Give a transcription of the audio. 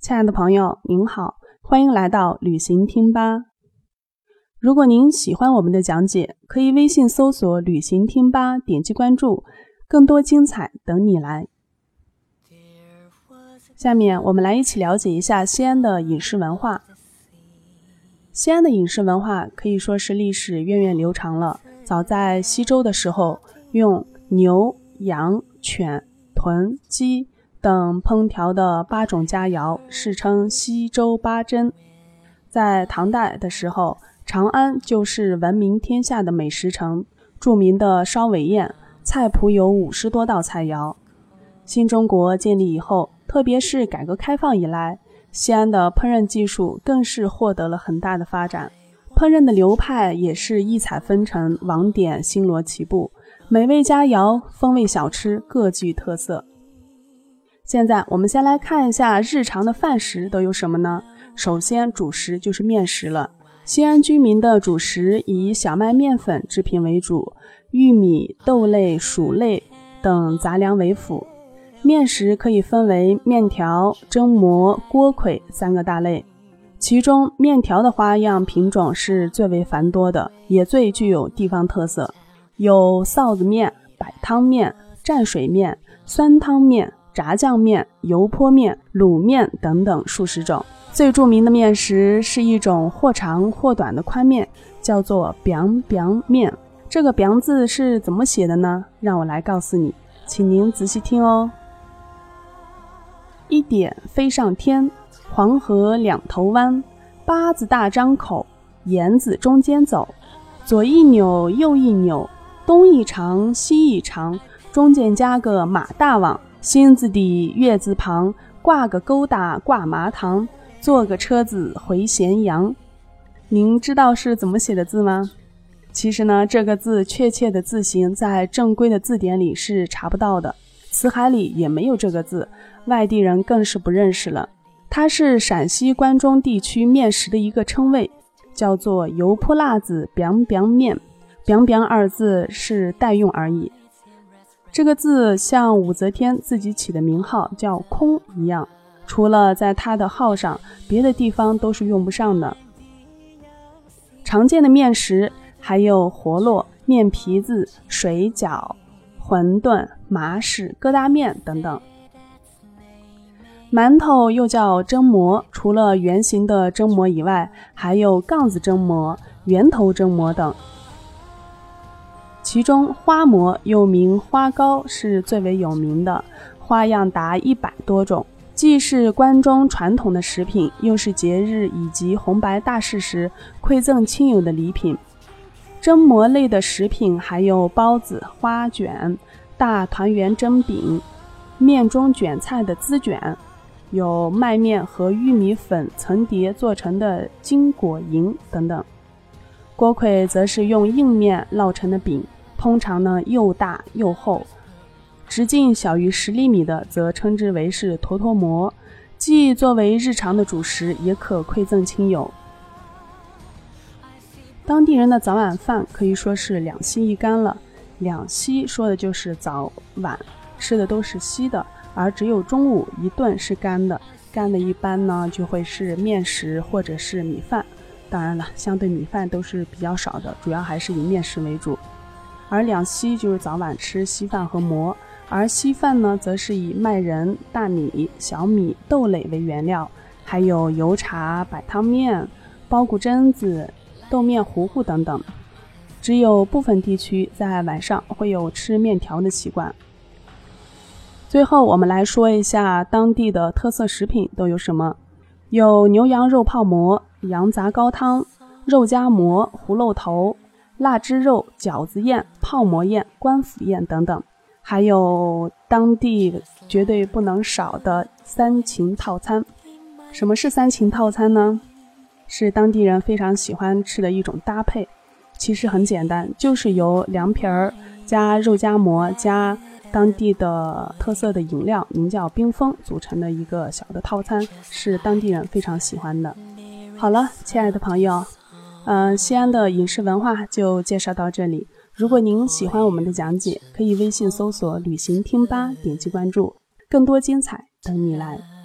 亲爱的朋友，您好，欢迎来到旅行听吧。如果您喜欢我们的讲解，可以微信搜索“旅行听吧”，点击关注，更多精彩等你来。下面我们来一起了解一下西安的饮食文化。西安的饮食文化可以说是历史源远流长了。早在西周的时候，用牛、羊、犬、豚、鸡等烹调的八种佳肴，世称西周八珍。在唐代的时候，长安就是闻名天下的美食城，著名的烧尾宴菜谱有五十多道菜肴。新中国建立以后。特别是改革开放以来，西安的烹饪技术更是获得了很大的发展，烹饪的流派也是异彩纷呈，网点星罗棋布，美味佳肴、风味小吃各具特色。现在我们先来看一下日常的饭食都有什么呢？首先，主食就是面食了。西安居民的主食以小麦面粉制品为主，玉米、豆类、薯类等杂粮为辅。面食可以分为面条、蒸馍、锅盔三个大类，其中面条的花样品种是最为繁多的，也最具有地方特色，有臊子面、摆汤面、蘸水面、酸汤面、炸酱面、油泼面、卤面等等数十种。最著名的面食是一种或长或短的宽面，叫做 biang biang 面。这个 biang 字是怎么写的呢？让我来告诉你，请您仔细听哦。一点飞上天，黄河两头弯，八字大张口，言字中间走，左一扭，右一扭，东一长，西一长，中间加个马大王，心字底，月字旁，挂个勾搭挂麻糖，坐个车子回咸阳。您知道是怎么写的字吗？其实呢，这个字确切的字形在正规的字典里是查不到的。辞海里也没有这个字，外地人更是不认识了。它是陕西关中地区面食的一个称谓，叫做油泼辣子 biang biang 面，biang biang 二字是代用而已。这个字像武则天自己起的名号叫空一样，除了在她的号上，别的地方都是用不上的。常见的面食还有活络面皮子、水饺。馄饨、麻食、疙瘩面等等，馒头又叫蒸馍，除了圆形的蒸馍以外，还有杠子蒸馍、圆头蒸馍等。其中花馍又名花糕是最为有名的，花样达一百多种，既是关中传统的食品，又是节日以及红白大事时馈赠亲友的礼品。蒸馍类的食品还有包子、花卷、大团圆蒸饼、面中卷菜的滋卷，有麦面和玉米粉层叠做成的金果银等等。锅盔则是用硬面烙成的饼，通常呢又大又厚，直径小于十厘米的则称之为是坨坨馍，既作为日常的主食，也可馈赠亲友。当地人的早晚饭可以说是两稀一干了。两稀说的就是早晚吃的都是稀的，而只有中午一顿是干的。干的一般呢就会是面食或者是米饭。当然了，相对米饭都是比较少的，主要还是以面食为主。而两稀就是早晚吃稀饭和馍，而稀饭呢则是以麦仁、大米、小米、豆类为原料，还有油茶、摆汤面、包谷榛子。豆面糊糊等等，只有部分地区在晚上会有吃面条的习惯。最后，我们来说一下当地的特色食品都有什么：有牛羊肉泡馍、羊杂高汤、肉夹馍、葫芦头、腊汁肉、饺子宴、泡馍宴、官府宴等等，还有当地绝对不能少的三秦套餐。什么是三秦套餐呢？是当地人非常喜欢吃的一种搭配，其实很简单，就是由凉皮儿加肉夹馍加当地的特色的饮料，名叫冰峰组成的一个小的套餐，是当地人非常喜欢的。好了，亲爱的朋友，嗯，西安的饮食文化就介绍到这里。如果您喜欢我们的讲解，可以微信搜索“旅行听吧”，点击关注，更多精彩等你来。